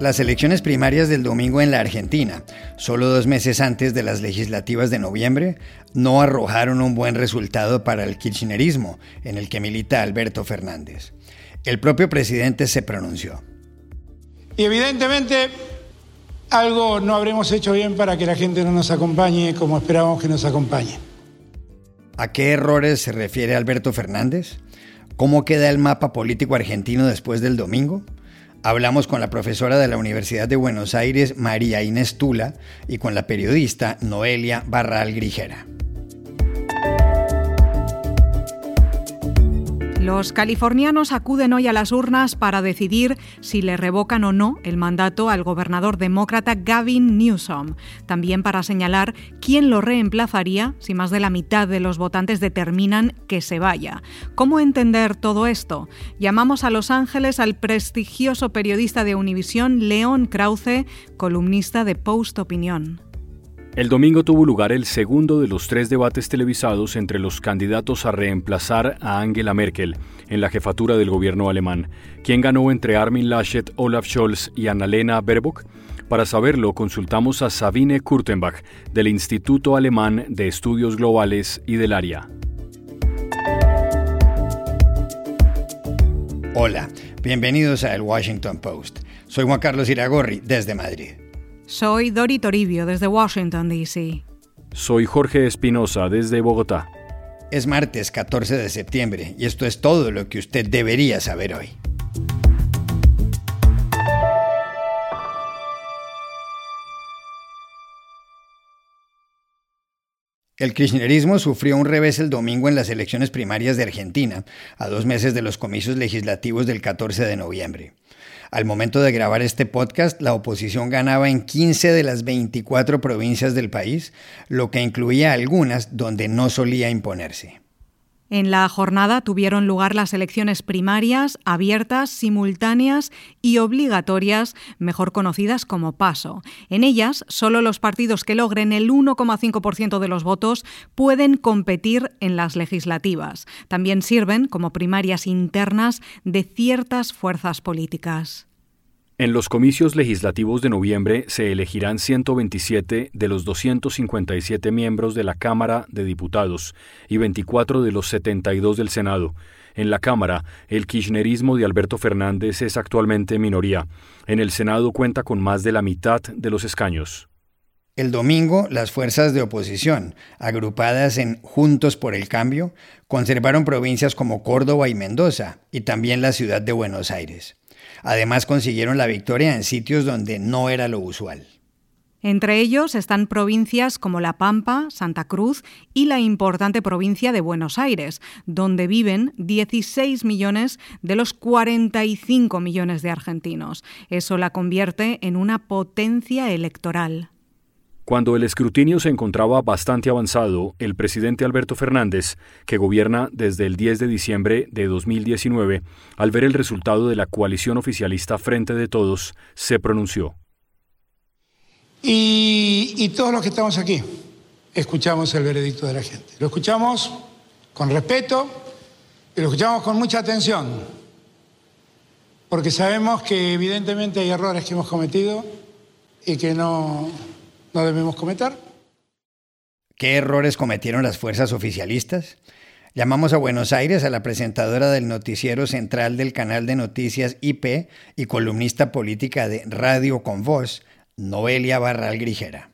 Las elecciones primarias del domingo en la Argentina, solo dos meses antes de las legislativas de noviembre, no arrojaron un buen resultado para el kirchnerismo, en el que milita Alberto Fernández. El propio presidente se pronunció. Y evidentemente algo no habremos hecho bien para que la gente no nos acompañe como esperábamos que nos acompañe. ¿A qué errores se refiere Alberto Fernández? ¿Cómo queda el mapa político argentino después del domingo? Hablamos con la profesora de la Universidad de Buenos Aires, María Inés Tula, y con la periodista Noelia Barral Grijera. Los californianos acuden hoy a las urnas para decidir si le revocan o no el mandato al gobernador demócrata Gavin Newsom, también para señalar quién lo reemplazaría si más de la mitad de los votantes determinan que se vaya. ¿Cómo entender todo esto? Llamamos a Los Ángeles al prestigioso periodista de Univisión León Krause, columnista de Post Opinión. El domingo tuvo lugar el segundo de los tres debates televisados entre los candidatos a reemplazar a Angela Merkel en la jefatura del gobierno alemán. ¿Quién ganó entre Armin Laschet, Olaf Scholz y Annalena Baerbock? Para saberlo, consultamos a Sabine Kurtenbach del Instituto Alemán de Estudios Globales y del Área. Hola, bienvenidos a El Washington Post. Soy Juan Carlos Iragorri, desde Madrid. Soy Dori Toribio desde Washington, D.C. Soy Jorge Espinosa desde Bogotá. Es martes 14 de septiembre y esto es todo lo que usted debería saber hoy. El kirchnerismo sufrió un revés el domingo en las elecciones primarias de Argentina, a dos meses de los comicios legislativos del 14 de noviembre. Al momento de grabar este podcast, la oposición ganaba en 15 de las 24 provincias del país, lo que incluía algunas donde no solía imponerse. En la jornada tuvieron lugar las elecciones primarias, abiertas, simultáneas y obligatorias, mejor conocidas como paso. En ellas, solo los partidos que logren el 1,5% de los votos pueden competir en las legislativas. También sirven como primarias internas de ciertas fuerzas políticas. En los comicios legislativos de noviembre se elegirán 127 de los 257 miembros de la Cámara de Diputados y 24 de los 72 del Senado. En la Cámara, el kirchnerismo de Alberto Fernández es actualmente minoría. En el Senado cuenta con más de la mitad de los escaños. El domingo, las fuerzas de oposición, agrupadas en Juntos por el Cambio, conservaron provincias como Córdoba y Mendoza, y también la ciudad de Buenos Aires. Además consiguieron la victoria en sitios donde no era lo usual. Entre ellos están provincias como La Pampa, Santa Cruz y la importante provincia de Buenos Aires, donde viven 16 millones de los 45 millones de argentinos. Eso la convierte en una potencia electoral. Cuando el escrutinio se encontraba bastante avanzado, el presidente Alberto Fernández, que gobierna desde el 10 de diciembre de 2019, al ver el resultado de la coalición oficialista Frente de Todos, se pronunció. Y, todos los que estamos aquí escuchamos el veredicto de la gente. Lo escuchamos con respeto y lo escuchamos con mucha atención, porque sabemos que evidentemente hay errores que hemos cometido y que no no debemos cometer. ¿Qué errores cometieron las fuerzas oficialistas? Llamamos a Buenos Aires a la presentadora del noticiero central del canal de noticias IP y columnista política de Radio con Voz, Noelia Barral Grijera.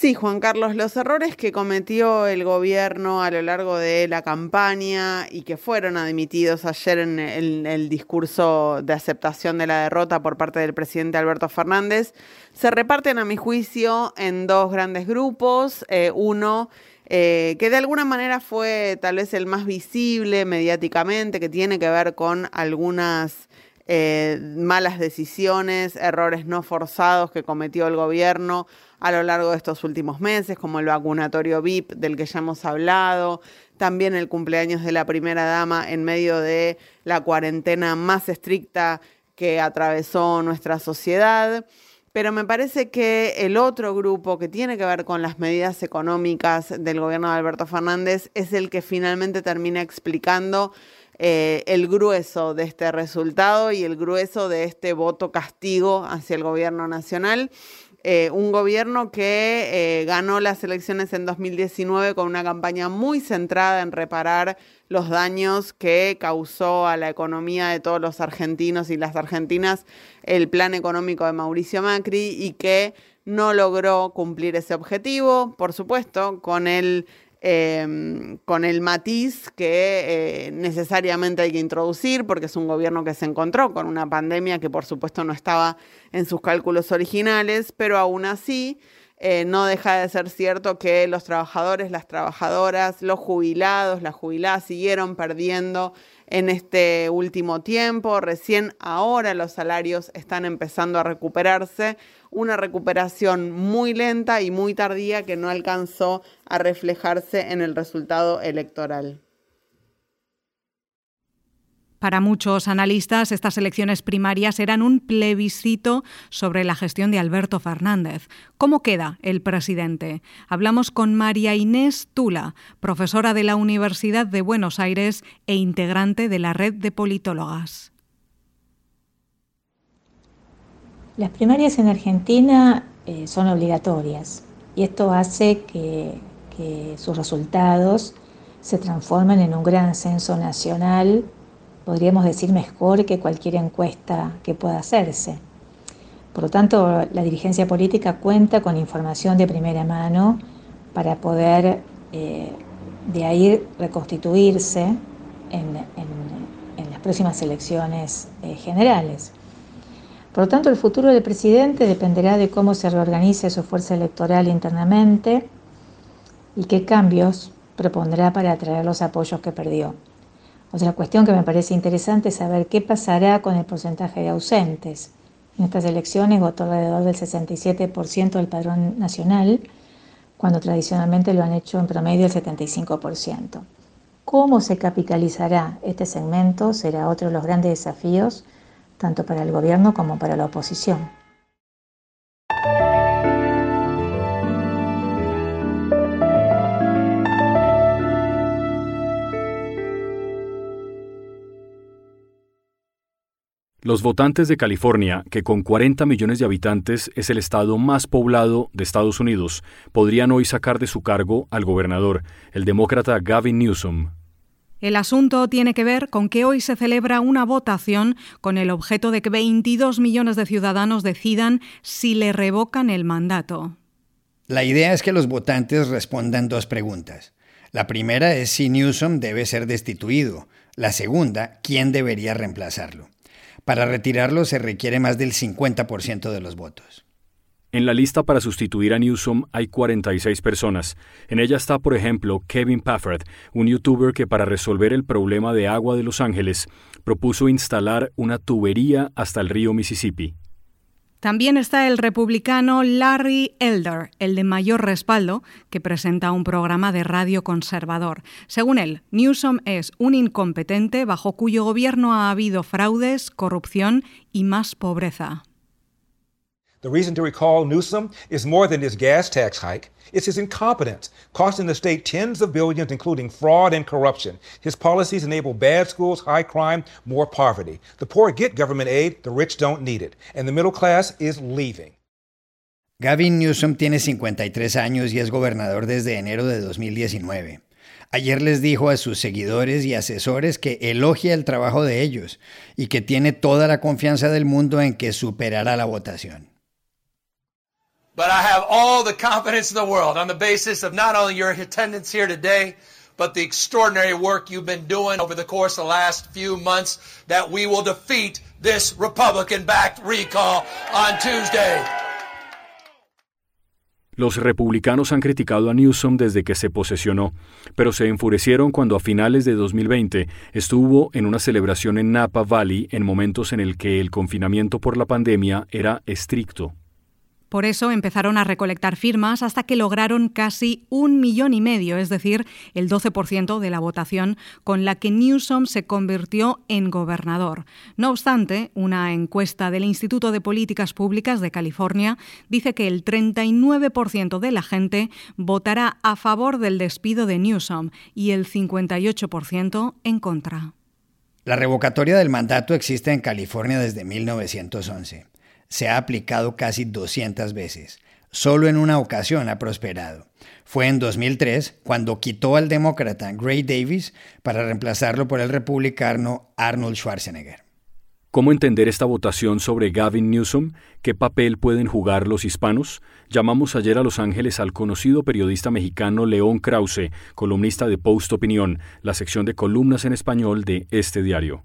Sí, Juan Carlos, los errores que cometió el gobierno a lo largo de la campaña y que fueron admitidos ayer en el, discurso de aceptación de la derrota por parte del presidente Alberto Fernández se reparten, a mi juicio, en dos grandes grupos. Eh, uno eh, que de alguna manera fue tal vez el más visible mediáticamente, que tiene que ver con algunas eh, malas decisiones, errores no forzados que cometió el gobierno a lo largo de estos últimos meses, como el vacunatorio VIP del que ya hemos hablado, también el cumpleaños de la primera dama en medio de la cuarentena más estricta que atravesó nuestra sociedad. pero me parece que el otro grupo que tiene que ver con las medidas económicas del gobierno de Alberto Fernández es el que finalmente termina explicando eh, el grueso de este resultado y el grueso de este voto castigo hacia el gobierno nacional. Eh, un gobierno que eh, ganó las elecciones en 2019 con una campaña muy centrada en reparar los daños que causó a la economía de todos los argentinos y las argentinas el plan económico de Mauricio Macri y que no logró cumplir ese objetivo, por supuesto, con el Em, con el matiz que eh, necesariamente hay que introducir, porque es un gobierno que se encontró con una pandemia que por supuesto no estaba en sus cálculos originales, pero aún así eh, no deja de ser cierto que los trabajadores, las trabajadoras, los jubilados, las jubiladas siguieron perdiendo en este último tiempo. Recién ahora los salarios están empezando a recuperarse. Una recuperación muy lenta y muy tardía que no alcanzó a reflejarse en el resultado electoral. Para muchos analistas, estas elecciones primarias eran un plebiscito sobre la gestión de Alberto Fernández. ¿Cómo queda el presidente? Hablamos con María Inés Tula, profesora de la Universidad de Buenos Aires e integrante de la red de politólogas. Las primarias en Argentina eh, son obligatorias y esto hace que, sus resultados se transformen en un gran censo nacional podríamos decir mejor que cualquier encuesta que pueda hacerse. Por lo tanto, la dirigencia política cuenta con información de primera mano para poder eh, de ahí reconstituirse en, las próximas elecciones eh, generales. Por lo tanto, el futuro del presidente dependerá de cómo se reorganice su fuerza electoral internamente y qué cambios propondrá para atraer los apoyos que perdió. Otra cuestión que me parece interesante es saber qué pasará con el porcentaje de ausentes. En estas elecciones votó alrededor del 67% del padrón nacional, cuando tradicionalmente lo han hecho en promedio el 75%. ¿Cómo se capitalizará este segmento? Será otro de los grandes desafíos, tanto para el gobierno como para la oposición. Los votantes de California, que con 40 millones de habitantes es el estado más poblado de Estados Unidos, podrían hoy sacar de su cargo al gobernador, el demócrata Gavin Newsom. El asunto tiene que ver con que hoy se celebra una votación con el objeto de que 22 millones de ciudadanos decidan si le revocan el mandato. La idea es que los votantes respondan dos preguntas. La primera es si Newsom debe ser destituido. La segunda, quién debería reemplazarlo. Para retirarlo se requiere más del 50% de los votos. En la lista para sustituir a Newsom hay 46 personas. En ella está, por ejemplo, Kevin Pafford, un youtuber que para resolver el problema de agua de Los Ángeles propuso instalar una tubería hasta el río Mississippi. También está el republicano Larry Elder, el de mayor respaldo, que presenta un programa de radio conservador. Según él, Newsom es un incompetente bajo cuyo gobierno ha habido fraudes, corrupción y más pobreza. The reason to recall Newsom is more than his gas tax hike. It's his incompetence, costing the state tens of billions, including fraud and corruption. His policies enable bad schools, high crime, more poverty. The poor get government aid, the rich don't need it. And the middle class is leaving. Gavin Newsom tiene 53 años y es gobernador desde enero de 2019. Ayer les dijo a sus seguidores y asesores que elogia el trabajo de ellos y que tiene toda la confianza del mundo en que superará la votación. But I have all the confidence in the world on the basis of not only your attendance here today, but the extraordinary work you've been doing over the course of the last few months that we will defeat this Republican backed recall on Tuesday. Los republicanos han criticado a Newsom desde que se posesionó, pero se enfurecieron cuando a finales de 2020 estuvo en una celebración en Napa Valley en momentos en el que el confinamiento por la pandemia era estricto. Por eso empezaron a recolectar firmas hasta que lograron casi un millón y medio, es decir, el 12% de la votación con la que Newsom se convirtió en gobernador. No obstante, una encuesta del Instituto de Políticas Públicas de California dice que el 39% de la gente votará a favor del despido de Newsom y el 58% en contra. La revocatoria del mandato existe en California desde 1911 se ha aplicado casi 200 veces. Solo en una ocasión ha prosperado. Fue en 2003 cuando quitó al demócrata Gray Davis para reemplazarlo por el republicano Arnold Schwarzenegger. ¿Cómo entender esta votación sobre Gavin Newsom? ¿Qué papel pueden jugar los hispanos? Llamamos ayer a Los Ángeles al conocido periodista mexicano León Krause, columnista de Post Opinión, la sección de columnas en español de este diario.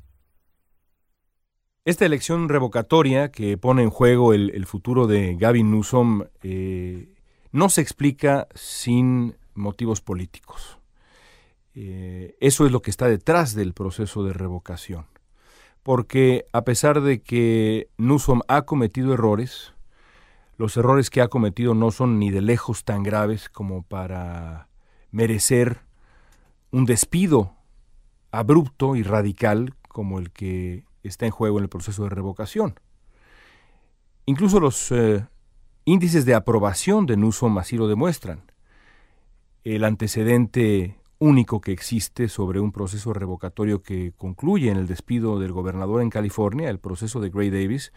Esta elección revocatoria que pone en juego el, futuro de Gavin Newsom eh, no se explica sin motivos políticos. Eh, eso es lo que está detrás del proceso de revocación. Porque a pesar de que Newsom ha cometido errores, los errores que ha cometido no son ni de lejos tan graves como para merecer un despido abrupto y radical como el que está en juego en el proceso de revocación. Incluso los eh, índices de aprobación de Newsom así lo demuestran. El antecedente único que existe sobre un proceso revocatorio que concluye en el despido del gobernador en California, el proceso de Gray Davis,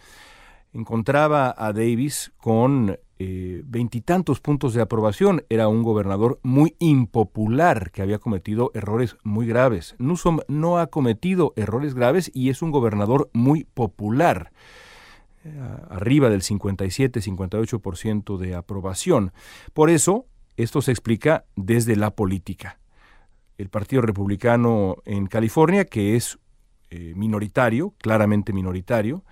encontraba a Davis con eh, veintitantos puntos de aprobación. Era un gobernador muy impopular que había cometido errores muy graves. Newsom no ha cometido errores graves y es un gobernador muy popular. Eh, arriba del 57-58% de aprobación. Por eso, esto se explica desde la política. El Partido Republicano en California, que es eh, minoritario, claramente minoritario,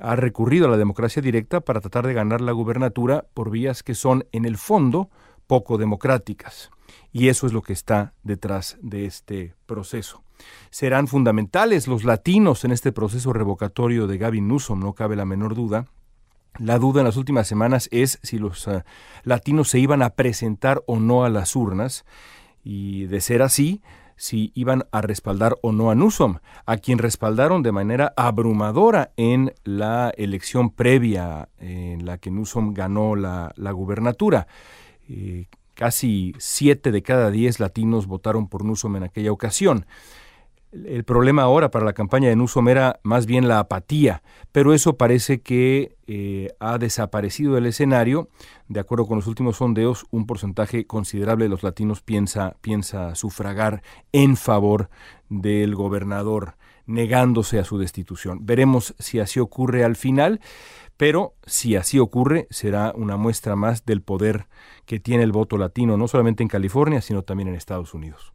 ha recurrido a la democracia directa para tratar de ganar la gubernatura por vías que son, en el fondo, poco democráticas. Y eso es lo que está detrás de este proceso. Serán fundamentales los latinos en este proceso revocatorio de Gavin Newsom, no cabe la menor duda. La duda en las últimas semanas es si los eh, latinos se iban a presentar o no a las urnas. Y de ser así, si iban a respaldar o no a Newsom, a quien respaldaron de manera abrumadora en la elección previa en la que Newsom ganó la, gubernatura. Eh, casi siete de cada diez latinos votaron por Newsom en aquella ocasión. El problema ahora para la campaña de Newsom era más bien la apatía, pero eso parece que eh, ha desaparecido del escenario. De acuerdo con los últimos sondeos, un porcentaje considerable de los latinos piensa, piensa sufragar en favor del gobernador, negándose a su destitución. Veremos si así ocurre al final, pero si así ocurre, será una muestra más del poder que tiene el voto latino, no solamente en California, sino también en Estados Unidos.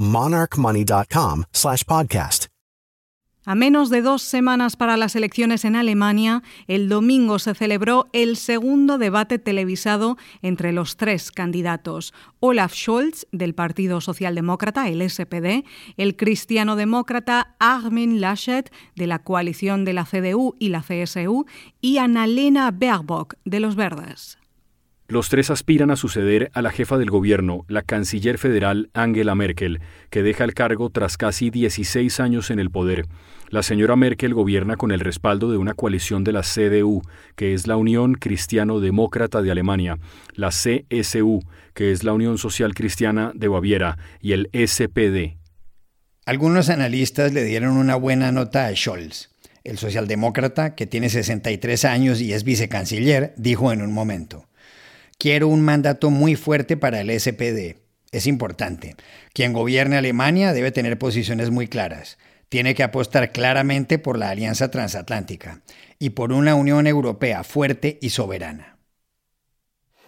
monarchmoney.com podcast. A menos de dos semanas para las elecciones en Alemania, el domingo se celebró el segundo debate televisado entre los tres candidatos. Olaf Scholz, del Partido Socialdemócrata, el SPD, el cristiano-demócrata Armin Laschet, de la coalición de la CDU y la CSU, y Annalena Baerbock, de los Verdes. Los tres aspiran a suceder a la jefa del gobierno, la canciller federal Angela Merkel, que deja el cargo tras casi 16 años en el poder. La señora Merkel gobierna con el respaldo de una coalición de la CDU, que es la Unión Cristiano Demócrata de Alemania, la CSU, que es la Unión Social Cristiana de Baviera, y el SPD. Algunos analistas le dieron una buena nota a Scholz. El socialdemócrata, que tiene 63 años y es vicecanciller, dijo en un momento, Quiero un mandato muy fuerte para el SPD. Es importante. Quien gobierne Alemania debe tener posiciones muy claras. Tiene que apostar claramente por la alianza transatlántica y por una Unión Europea fuerte y soberana.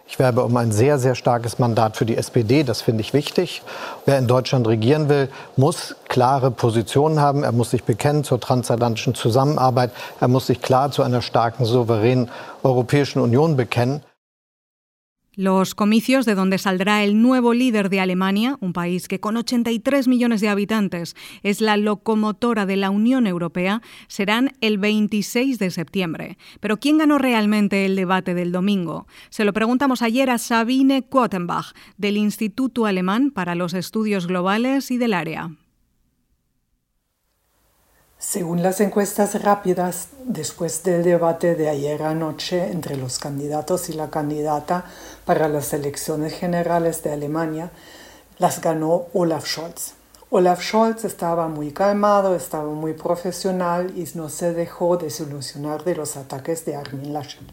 Ich werbe um ein sehr, sehr starkes Mandat für die SPD. Das finde ich wichtig. Wer in Deutschland regieren will, muss klare Positionen haben. Er muss sich bekennen zur transatlantischen Zusammenarbeit. Er muss sich klar zu einer starken, souveränen Europäischen Union bekennen. Los comicios de donde saldrá el nuevo líder de Alemania, un país que con 83 millones de habitantes es la locomotora de la Unión Europea, serán el 26 de septiembre. Pero ¿quién ganó realmente el debate del domingo? Se lo preguntamos ayer a Sabine Quottenbach, del Instituto Alemán para los Estudios Globales y del Área. Según las encuestas rápidas, después del debate de ayer anoche entre los candidatos y la candidata para las elecciones generales de Alemania, las ganó Olaf Scholz. Olaf Scholz estaba muy calmado, estaba muy profesional y no se dejó desilusionar de los ataques de Armin Laschet.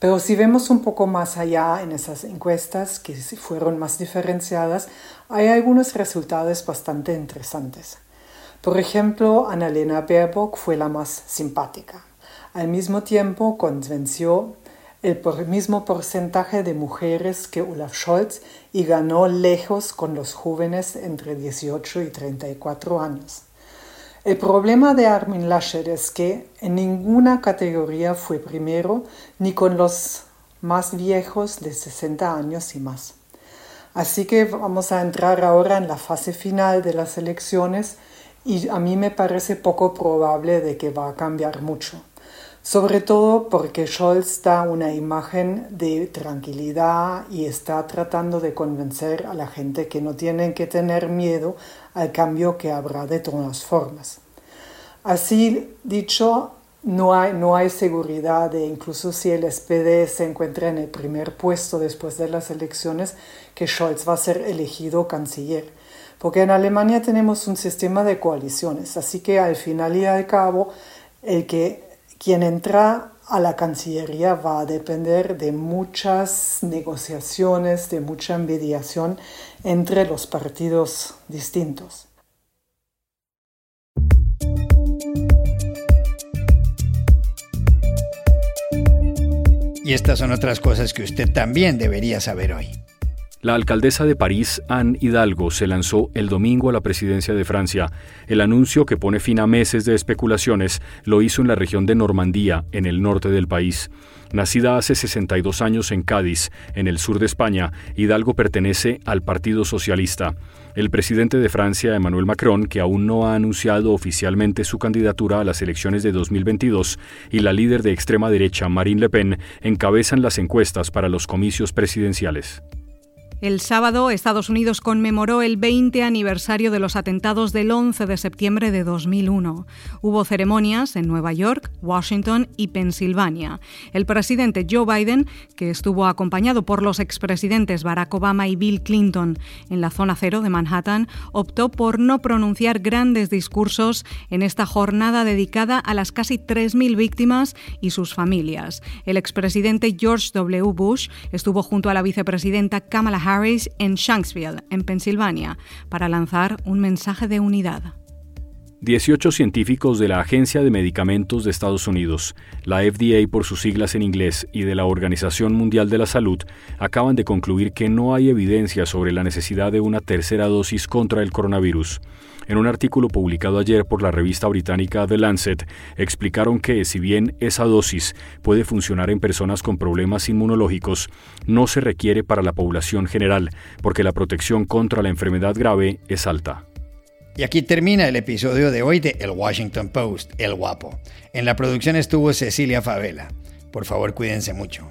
Pero si vemos un poco más allá en esas encuestas, que fueron más diferenciadas, hay algunos resultados bastante interesantes. Por ejemplo, Annalena Baerbock fue la más simpática. Al mismo tiempo, convenció el mismo porcentaje de mujeres que Olaf Scholz y ganó lejos con los jóvenes entre 18 y 34 años. El problema de Armin Laschet es que en ninguna categoría fue primero, ni con los más viejos de 60 años y más. Así que vamos a entrar ahora en la fase final de las elecciones y a mí me parece poco probable de que va a cambiar mucho. Sobre todo porque Scholz da una imagen de tranquilidad y está tratando de convencer a la gente que no tienen que tener miedo al cambio que habrá de todas formas. Así dicho, no hay, seguridad de incluso si el SPD se encuentra en el primer puesto después de las elecciones, que Scholz va a ser elegido canciller porque en Alemania tenemos un sistema de coaliciones, así que al final y al cabo, el que quien entra a la Cancillería va a depender de muchas negociaciones, de mucha mediación entre los partidos distintos. Y estas son otras cosas que usted también debería saber hoy. La alcaldesa de París, Anne Hidalgo, se lanzó el domingo a la presidencia de Francia. El anuncio, que pone fin a meses de especulaciones, lo hizo en la región de Normandía, en el norte del país. Nacida hace 62 años en Cádiz, en el sur de España, Hidalgo pertenece al Partido Socialista. El presidente de Francia, Emmanuel Macron, que aún no ha anunciado oficialmente su candidatura a las elecciones de 2022, y la líder de extrema derecha, Marine Le Pen, encabezan las encuestas para los comicios presidenciales. El sábado, Estados Unidos conmemoró el 20 aniversario de los atentados del 11 de septiembre de 2001. Hubo ceremonias en Nueva York, Washington y Pensilvania. El presidente Joe Biden, que estuvo acompañado por los expresidentes Barack Obama y Bill Clinton en la zona cero de Manhattan, optó por no pronunciar grandes discursos en esta jornada dedicada a las casi 3.000 víctimas y sus familias. El expresidente George W. Bush estuvo junto a la vicepresidenta Kamala Harris en Shanksville, en Pensilvania, para lanzar un mensaje de unidad. 18 científicos de la Agencia de Medicamentos de Estados Unidos, la FDA por sus siglas en inglés, y de la Organización Mundial de la Salud acaban de concluir que no hay evidencia sobre la necesidad de una tercera dosis contra el coronavirus. En un artículo publicado ayer por la revista británica The Lancet, explicaron que si bien esa dosis puede funcionar en personas con problemas inmunológicos, no se requiere para la población general, porque la protección contra la enfermedad grave es alta. Y aquí termina el episodio de hoy de El Washington Post, El Guapo. En la producción estuvo Cecilia Favela. Por favor, cuídense mucho.